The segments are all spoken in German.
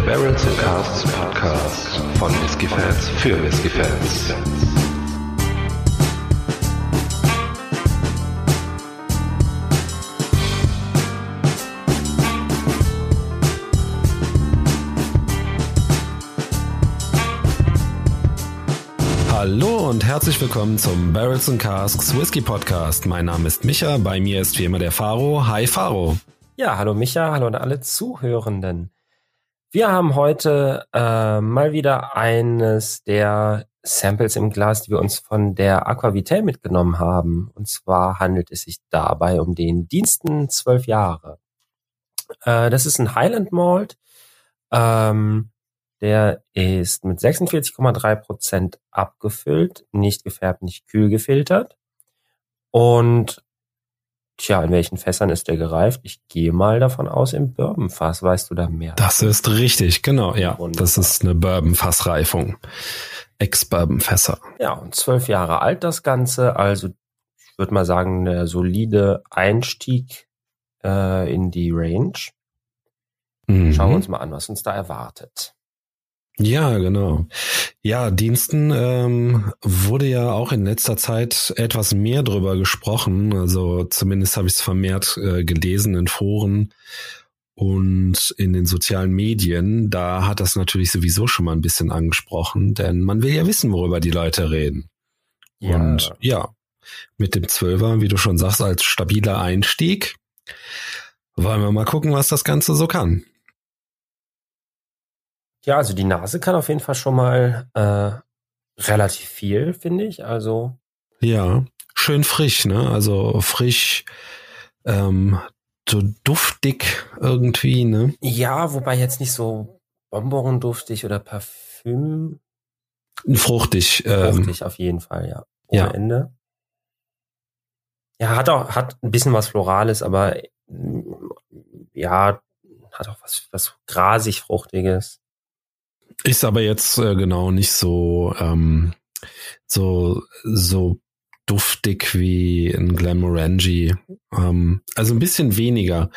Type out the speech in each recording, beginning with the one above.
der Barrels and Casts Podcast von Whiskey Fans für Whiskey Fans. Hallo und herzlich willkommen zum Barrels and Casks Whisky Podcast. Mein Name ist Micha, bei mir ist wie immer der Faro. Hi Faro. Ja, hallo Micha, hallo an alle Zuhörenden. Wir haben heute äh, mal wieder eines der Samples im Glas, die wir uns von der Aquavitae mitgenommen haben. Und zwar handelt es sich dabei um den Diensten zwölf Jahre. Äh, das ist ein Highland Malt. Ähm, der ist mit 46,3 Prozent abgefüllt, nicht gefärbt, nicht kühl gefiltert. Und Tja, in welchen Fässern ist der gereift? Ich gehe mal davon aus, im Bourbonfass. Weißt du da mehr? Das ist richtig, genau, ja. Wunderbar. Das ist eine Bourbonfassreifung. Ex-Bourbonfässer. Ja, und zwölf Jahre alt das Ganze. Also, ich würde mal sagen, der solide Einstieg äh, in die Range. Mhm. Schauen wir uns mal an, was uns da erwartet. Ja, genau. Ja, Diensten ähm, wurde ja auch in letzter Zeit etwas mehr drüber gesprochen. Also zumindest habe ich es vermehrt äh, gelesen in Foren und in den sozialen Medien. Da hat das natürlich sowieso schon mal ein bisschen angesprochen, denn man will ja wissen, worüber die Leute reden. Ja. Und ja, mit dem Zwölfer, wie du schon sagst, als stabiler Einstieg, wollen wir mal gucken, was das Ganze so kann. Ja, also die Nase kann auf jeden Fall schon mal äh, relativ viel, finde ich. Also ja, schön frisch, ne? Also frisch, ähm, so duftig irgendwie, ne? Ja, wobei jetzt nicht so Bonbon-duftig oder Parfüm. Fruchtig. Ähm, Fruchtig auf jeden Fall, ja. Ohne ja. Ende. Ja, hat auch hat ein bisschen was Florales, aber ja, hat auch was was grasig Fruchtiges. Ist aber jetzt äh, genau nicht so, ähm, so, so duftig wie ein Glamorangi. Ähm, also ein bisschen weniger.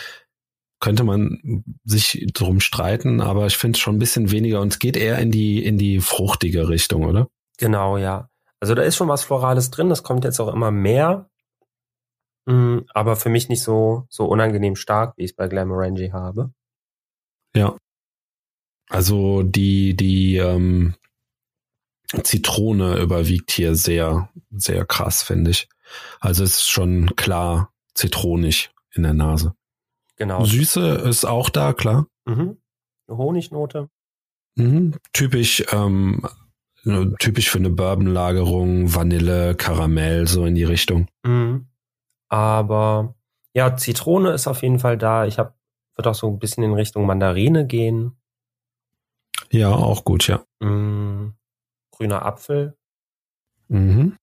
Könnte man sich drum streiten, aber ich finde es schon ein bisschen weniger und es geht eher in die, in die fruchtige Richtung, oder? Genau, ja. Also da ist schon was Florales drin, das kommt jetzt auch immer mehr. Mm, aber für mich nicht so, so unangenehm stark, wie ich es bei Glamorangi habe. Ja. Also die, die ähm, Zitrone überwiegt hier sehr, sehr krass, finde ich. Also es ist schon klar zitronig in der Nase. Genau. Süße ist auch da, klar. Mhm. Eine Honignote. Mhm. Typisch, ähm, typisch für eine Bourbonlagerung, Vanille, Karamell, so in die Richtung. Mhm. Aber ja, Zitrone ist auf jeden Fall da. Ich habe, wird auch so ein bisschen in Richtung Mandarine gehen. Ja, auch gut, ja. Mm, grüner Apfel. Mhm.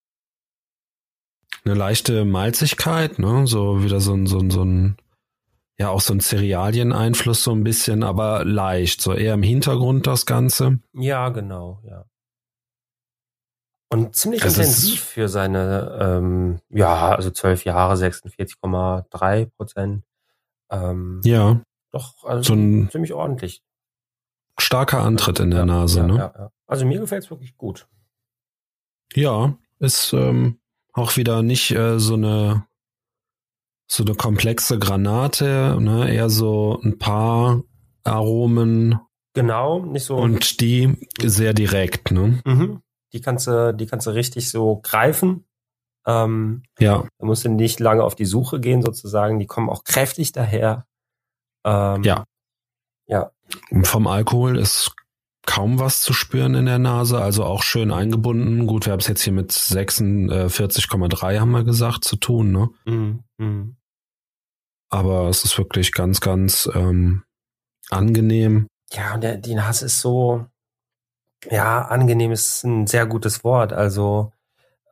Eine leichte Malzigkeit, ne? So wieder so ein, so ein, so ein, ja, auch so ein Cerealien-Einfluss so ein bisschen, aber leicht, so eher im Hintergrund das Ganze. Ja, genau, ja. Und ziemlich es intensiv für seine, ähm, ja, also zwölf Jahre, 46,3 Prozent. Ähm, ja. Doch, also so ein, ziemlich ordentlich starker Antritt in der ja, Nase, ja, ne? Ja, also mir gefällt es wirklich gut. Ja, ist ähm, auch wieder nicht äh, so eine so eine komplexe Granate, ne? Eher so ein paar Aromen. Genau, nicht so. Und die sehr direkt, ne? Mhm. Die kannst du, die kannst du richtig so greifen. Ähm, ja. Da musst du nicht lange auf die Suche gehen, sozusagen. Die kommen auch kräftig daher. Ähm, ja. Ja. Vom Alkohol ist kaum was zu spüren in der Nase, also auch schön eingebunden. Gut, wir haben es jetzt hier mit 46,3 haben wir gesagt zu tun, ne? Mhm. Mhm. Aber es ist wirklich ganz, ganz ähm, angenehm. Ja, und der, die Nase ist so, ja, angenehm ist ein sehr gutes Wort. Also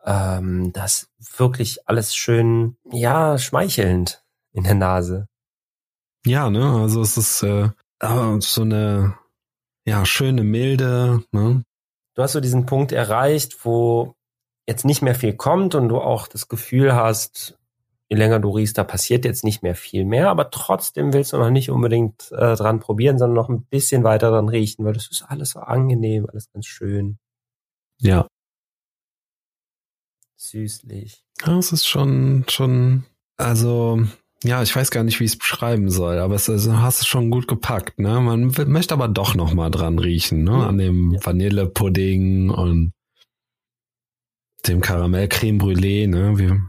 ähm, das wirklich alles schön, ja, schmeichelnd in der Nase. Ja, ne, also es ist äh, so eine ja schöne Milde. Ne? Du hast so diesen Punkt erreicht, wo jetzt nicht mehr viel kommt und du auch das Gefühl hast, je länger du riechst, da passiert jetzt nicht mehr viel mehr, aber trotzdem willst du noch nicht unbedingt äh, dran probieren, sondern noch ein bisschen weiter dran riechen, weil das ist alles so angenehm, alles ganz schön. Ja. Süßlich. Ja, es ist schon, schon, also, ja, ich weiß gar nicht, wie ich es beschreiben soll, aber es also, hast es schon gut gepackt, ne? Man möchte aber doch noch mal dran riechen, ne? An dem ja. Vanillepudding und dem Karamell Creme Brûlée, ne? Wie,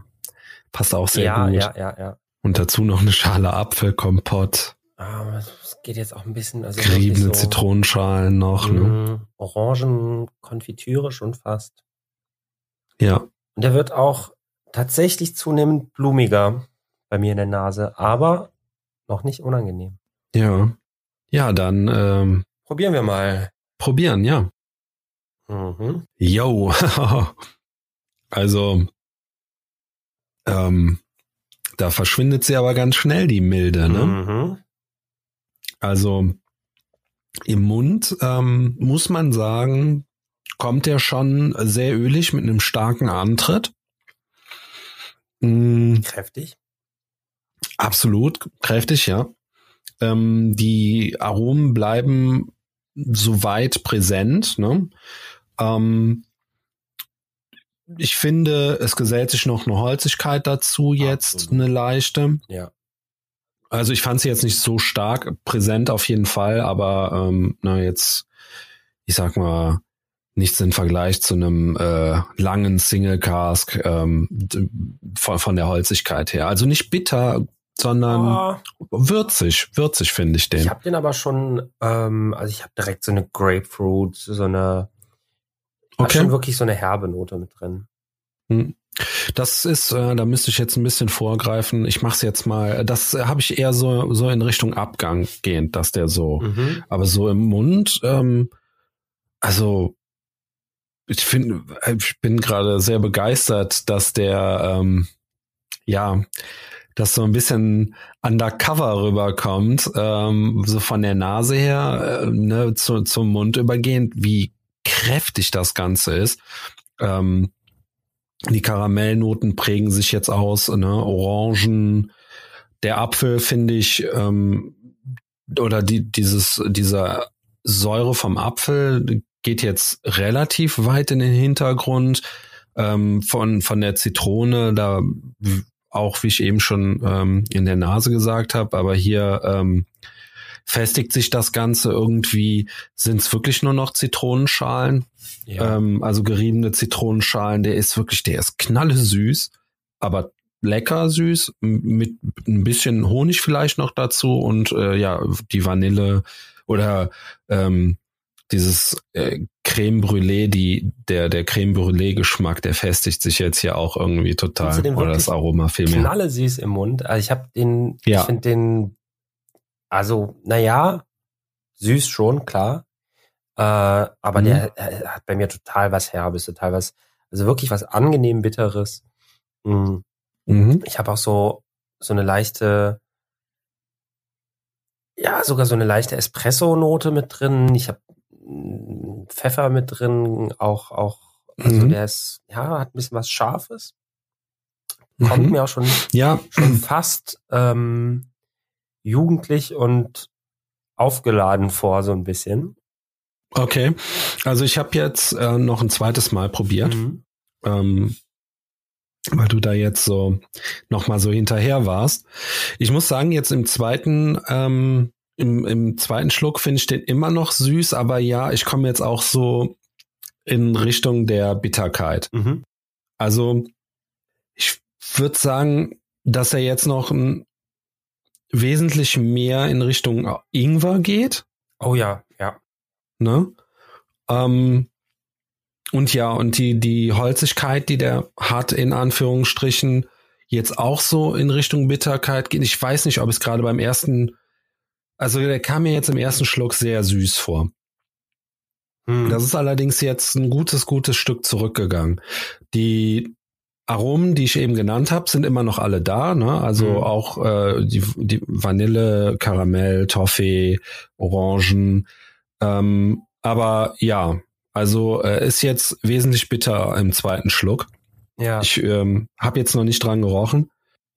passt auch sehr ja, gut. Ja, ja, ja. Und dazu noch eine Schale Apfelkompott. Ah, es geht jetzt auch ein bisschen, also geriebene so, Zitronenschalen noch, ne? Mhm. Orangenkonfitüre schon fast. Ja. Und der wird auch tatsächlich zunehmend blumiger bei mir in der Nase, aber noch nicht unangenehm. Ja. Ja, dann ähm, probieren wir mal. Probieren, ja. Mhm. Yo. also ähm, da verschwindet sie aber ganz schnell, die Milde, ne? Mhm. Also im Mund ähm, muss man sagen, kommt er schon sehr ölig mit einem starken Antritt. Mhm. Kräftig. Absolut kräftig, ja. Ähm, die Aromen bleiben soweit präsent. Ne? Ähm, ich finde, es gesellt sich noch eine Holzigkeit dazu jetzt, Absolut. eine leichte. Ja. Also ich fand sie jetzt nicht so stark präsent auf jeden Fall, aber ähm, na jetzt, ich sag mal, nichts im Vergleich zu einem äh, langen Single Cask ähm, von, von der Holzigkeit her. Also nicht bitter, sondern oh. würzig, würzig finde ich den. Ich habe den aber schon, ähm, also ich habe direkt so eine Grapefruit, so eine Okay. Schon wirklich so eine herbe Note mit drin. Hm. Das ist, äh, da müsste ich jetzt ein bisschen vorgreifen. Ich mache es jetzt mal. Das äh, habe ich eher so so in Richtung Abgang gehend, dass der so. Mhm. Aber so im Mund, ähm, also ich finde, ich bin gerade sehr begeistert, dass der, ähm, ja, dass so ein bisschen undercover rüberkommt, ähm, so von der Nase her, äh, ne, zu, zum Mund übergehend, wie kräftig das Ganze ist. Ähm, die Karamellnoten prägen sich jetzt aus, ne? Orangen, der Apfel finde ich, ähm, oder die, dieses, dieser Säure vom Apfel geht jetzt relativ weit in den Hintergrund. Ähm, von, von der Zitrone, da auch, wie ich eben schon ähm, in der Nase gesagt habe, aber hier ähm, festigt sich das Ganze irgendwie, sind es wirklich nur noch Zitronenschalen, ja. ähm, also geriebene Zitronenschalen, der ist wirklich, der ist knalle süß, aber lecker süß, mit ein bisschen Honig vielleicht noch dazu und äh, ja, die Vanille oder ähm, dieses äh, Creme Brûlée, die, der, der Creme Brûlée Geschmack, der festigt sich jetzt hier auch irgendwie total. Oder das Aroma vielmehr. Knalle süß im Mund. Also ich habe den, ja. ich finde den also, naja, süß schon, klar. Äh, aber mhm. der äh, hat bei mir total was Herbes, total was, also wirklich was angenehm Bitteres. Mhm. Mhm. Ich habe auch so, so eine leichte, ja, sogar so eine leichte Espresso-Note mit drin. Ich habe Pfeffer mit drin, auch, auch, also mhm. der ist, ja, hat ein bisschen was Scharfes. Kommt mhm. mir auch schon, ja. schon fast ähm, jugendlich und aufgeladen vor, so ein bisschen. Okay, also ich habe jetzt äh, noch ein zweites Mal probiert, mhm. ähm, weil du da jetzt so noch mal so hinterher warst. Ich muss sagen, jetzt im zweiten ähm, im, im zweiten Schluck finde ich den immer noch süß, aber ja, ich komme jetzt auch so in Richtung der Bitterkeit. Mhm. Also ich würde sagen, dass er jetzt noch ein wesentlich mehr in Richtung Ingwer geht. Oh ja, ja. Ne? Ähm, und ja, und die, die Holzigkeit, die der hat, in Anführungsstrichen, jetzt auch so in Richtung Bitterkeit geht. Ich weiß nicht, ob es gerade beim ersten, also der kam mir jetzt im ersten Schluck sehr süß vor. Hm. Das ist allerdings jetzt ein gutes, gutes Stück zurückgegangen. Die Aromen, die ich eben genannt habe, sind immer noch alle da. Ne? Also mhm. auch äh, die, die Vanille, Karamell, Toffee, Orangen. Ähm, aber ja, also äh, ist jetzt wesentlich bitter im zweiten Schluck. Ja. Ich ähm, habe jetzt noch nicht dran gerochen.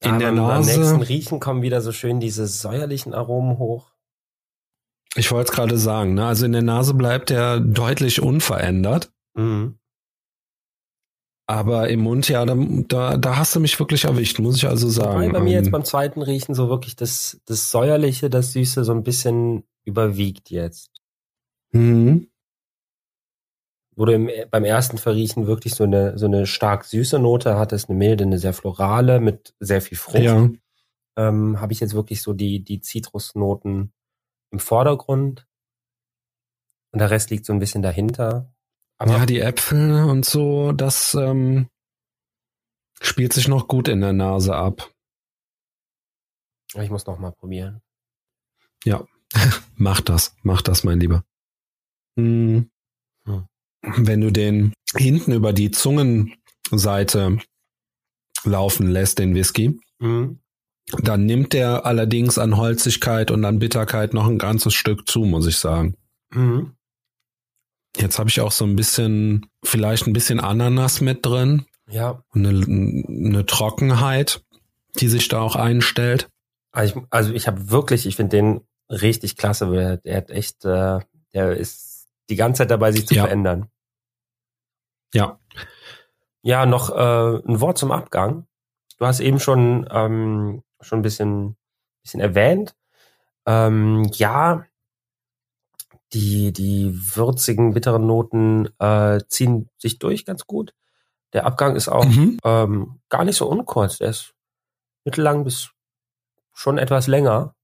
In der beim- Beim Nase- nächsten Riechen kommen wieder so schön diese säuerlichen Aromen hoch. Ich wollte es gerade sagen, ne? Also in der Nase bleibt er deutlich unverändert. Mhm. Aber im Mund, ja, da, da, da hast du mich wirklich erwischt, muss ich also Wobei sagen. bei mir jetzt Ähm, beim zweiten Riechen so wirklich das, das säuerliche, das süße so ein bisschen überwiegt jetzt. mhm. Wo du im, beim ersten Verriechen wirklich so eine, so eine stark süße Note hattest, eine milde, eine sehr florale mit sehr viel Frucht. Ja, ähm, habe ich jetzt wirklich so die, die Zitrusnoten im Vordergrund. Und der Rest liegt so ein bisschen dahinter. Aber ja, die Äpfel und so, das ähm, spielt sich noch gut in der Nase ab. ich muss noch mal probieren. Mach das, mach das, mein Lieber. Mhm. Hm. Wenn du den hinten über die Zungenseite laufen lässt, den Whisky, Mhm. Dann nimmt der allerdings an Holzigkeit und an Bitterkeit noch ein ganzes Stück zu, muss ich sagen. Mhm. Jetzt habe ich auch so ein bisschen, vielleicht ein bisschen Ananas mit drin. Ja, und Eine, eine Trockenheit, die sich da auch einstellt. also ich, also ich habe wirklich, ich finde den richtig klasse, weil der, der hat echt, äh, der ist die ganze Zeit dabei, sich zu Ja. verändern. Ja. Ja, noch äh, ein Wort zum Abgang. Du hast eben schon ähm, schon ein bisschen bisschen erwähnt. Ähm, ja, die die würzigen bitteren Noten äh, ziehen sich durch ganz gut. Der Abgang ist auch Mhm. ähm, gar nicht so unkurz. Der ist mittellang bis schon etwas länger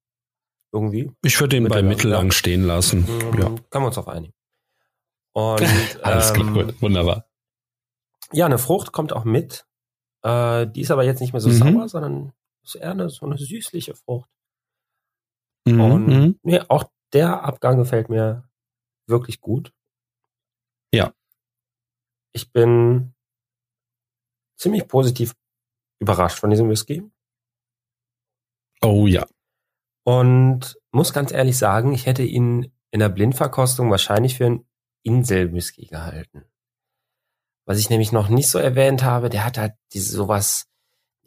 irgendwie. Ich würde ihn bei Mittellang, mittellang ja. stehen lassen. Mhm, Ja. Können wir uns auf einigen. Und Alles ähm, gut. wunderbar. Ja, eine Frucht kommt auch mit. Äh, die ist aber jetzt nicht mehr so Mhm. sauer, sondern ist eher eine, so eine süßliche Frucht. Mhm. Und mhm. nee, auch der Abgang gefällt mir wirklich gut. Ja. Ich bin ziemlich positiv überrascht von diesem Whisky Oh ja. und muss ganz ehrlich sagen, ich hätte ihn in der Blindverkostung wahrscheinlich für einen Inselwhisky gehalten. Was ich nämlich noch nicht so erwähnt habe, der hat halt diese sowas,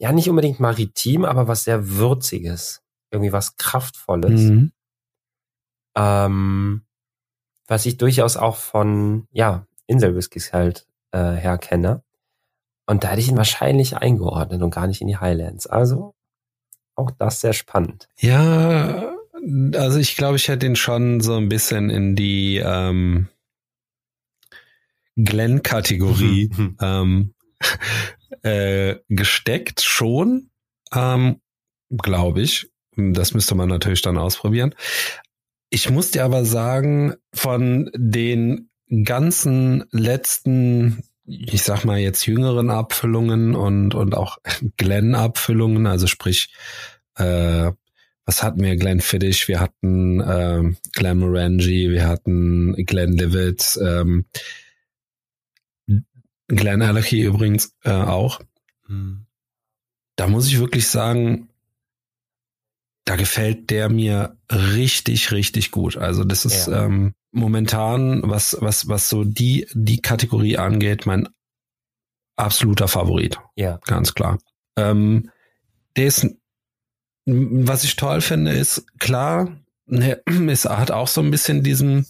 ja nicht unbedingt maritim, aber was sehr würziges, irgendwie was kraftvolles. Mhm. ähm, was ich durchaus auch von, ja, Inselwhiskys halt äh, her kenne. Und da hätte ich ihn wahrscheinlich eingeordnet und gar nicht in die Highlands. Also auch das sehr spannend. Ja, also ich glaube, ich hätte ihn schon so ein bisschen in die ähm, Glenn-Kategorie ähm, äh, gesteckt, schon, ähm, glaube ich. Das müsste man natürlich dann ausprobieren. Ich muss dir aber sagen, von den ganzen letzten, ich sag mal jetzt jüngeren Abfüllungen und, und auch Glenn-Abfüllungen, also sprich, äh, was hatten wir? Glenfiddich, wir hatten äh, Glenmorangie, wir hatten Glenlivet, ähm, Glen Allergy übrigens äh, auch. Da muss ich wirklich sagen, da gefällt der mir richtig, richtig gut. Also das ist Ja. ähm, momentan, was, was, was so die, die Kategorie angeht, mein absoluter Favorit, Ja. ganz klar. Ähm, der ist, was ich toll finde, ist klar, ne, es hat auch so ein bisschen diesen,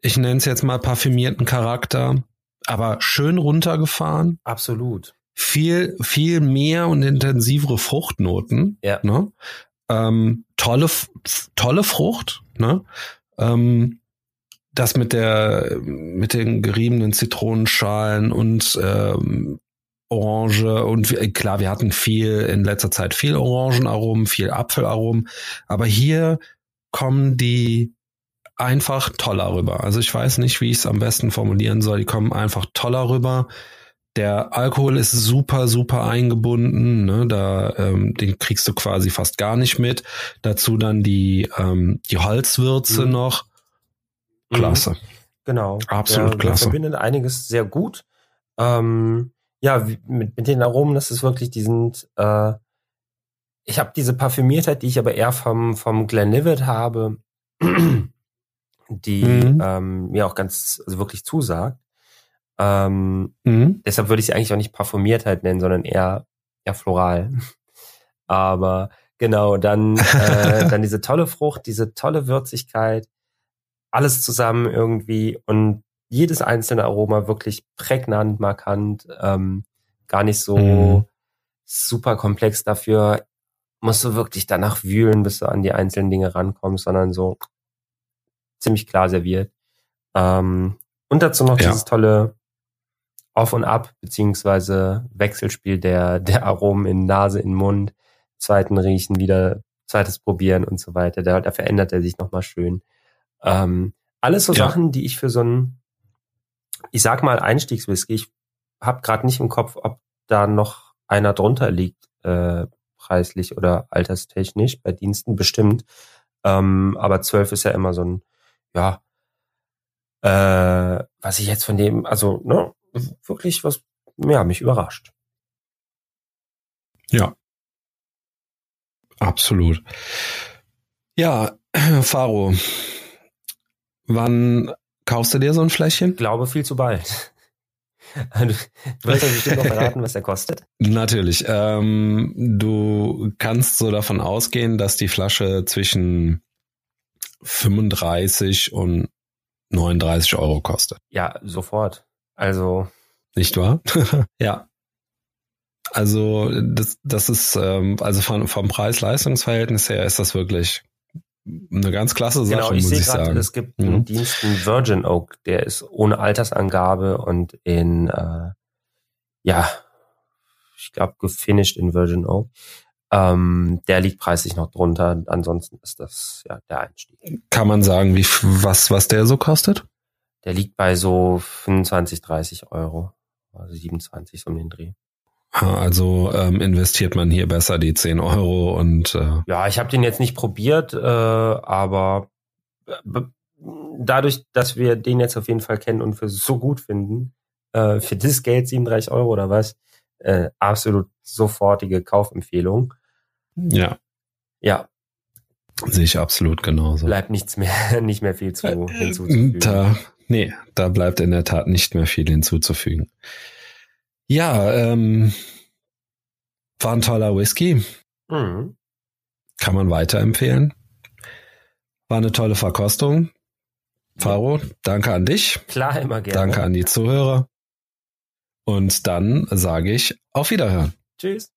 ich nenne es jetzt mal parfümierten Charakter, aber schön runtergefahren Absolut. viel, viel mehr und intensivere Fruchtnoten. Ja. Ne? Ähm, tolle, tolle Frucht. Ne? Ähm, das mit der, mit den geriebenen Zitronenschalen und ähm, Orange und wir- klar, wir hatten viel in letzter Zeit viel Orangenaromen, viel Apfelaromen, aber hier kommen die einfach toller rüber. Also ich weiß nicht, wie ich es am besten formulieren soll. Die kommen einfach toller rüber. Der Alkohol ist super, super eingebunden. Ne? Da, ähm, den kriegst du quasi fast gar nicht mit. Dazu dann die, ähm, die Holzwürze Mhm. noch. Klasse. Genau. Absolut der, klasse. Der verbindet einiges sehr gut. Ähm, ja, wie- mit, mit den Aromen, das ist wirklich, die sind, äh, ich habe diese Parfümiertheit, die ich aber eher vom, vom Glenlivet habe, die Mhm. ähm, mir auch ganz, also wirklich zusagt. Ähm, Mhm. deshalb würde ich sie eigentlich auch nicht Parfümiertheit nennen, sondern eher, eher floral. Aber genau, dann, äh, dann diese tolle Frucht, diese tolle Würzigkeit, alles zusammen irgendwie und jedes einzelne Aroma wirklich prägnant, markant, ähm, gar nicht so mhm. super komplex dafür. Musst du wirklich danach wühlen, bis du an die einzelnen Dinge rankommst, sondern so ziemlich klar serviert. Ähm, und dazu noch ja. dieses tolle Auf und Ab, beziehungsweise Wechselspiel der, der Aromen in Nase, in Mund, zweiten Riechen, wieder zweites Probieren und so weiter. Da, da verändert er sich nochmal schön. Ähm, alles so ja. Sachen, die ich für so ein, ich sag mal, Einstiegswhisky, ich habe gerade nicht im Kopf, ob da noch einer drunter liegt, äh, preislich oder alterstechnisch, bei Diensten bestimmt. Ähm, aber zwölf ist ja immer so ein, ja, äh, was ich jetzt von dem, also, ne, wirklich was, ja, mich überrascht. Ja. Absolut. Ja, Faro, wann kaufst du dir so ein Fläschchen? Ich glaube viel zu bald. Du wirst ja bestimmt noch verraten, was er kostet. Natürlich. Ähm, du kannst so davon ausgehen, dass die Flasche zwischen 35 und 39 Euro kostet. Ja, sofort. Also. Nicht wahr? ja. Also das, das ist, ähm, also von, vom Preis-Leistungs-Verhältnis her ist das wirklich eine ganz klasse Sache, genau, ich muss ich grad, sagen. Es gibt mhm. einen Dienst in Virgin Oak, der ist ohne Altersangabe und in, äh, ja, ich glaube, gefinished in Virgin Oak. Ähm, der liegt preislich noch drunter. Ansonsten ist das ja der Einstieg. Kann man sagen, wie was was der so kostet? Der liegt bei so 25, 30 Euro, also 27 so um den Dreh. Also ähm, investiert man hier besser die 10 Euro und äh ja, ich habe den jetzt nicht probiert, äh, aber äh, dadurch, dass wir den jetzt auf jeden Fall kennen und für so gut finden, äh, für das Geld 37 Euro oder was, äh, absolut sofortige Kaufempfehlung. Ja. Ja. Sehe ich absolut genauso. Bleibt nichts mehr, nicht mehr viel zu, äh, hinzuzufügen. Da, nee, da bleibt in der Tat nicht mehr viel hinzuzufügen. Ja, ähm, war ein toller Whisky. Mhm. Kann man weiterempfehlen. War eine tolle Verkostung. Faro, danke an dich. Klar, immer gerne. Danke an die Zuhörer. Und dann sage ich auf Wiederhören. Tschüss.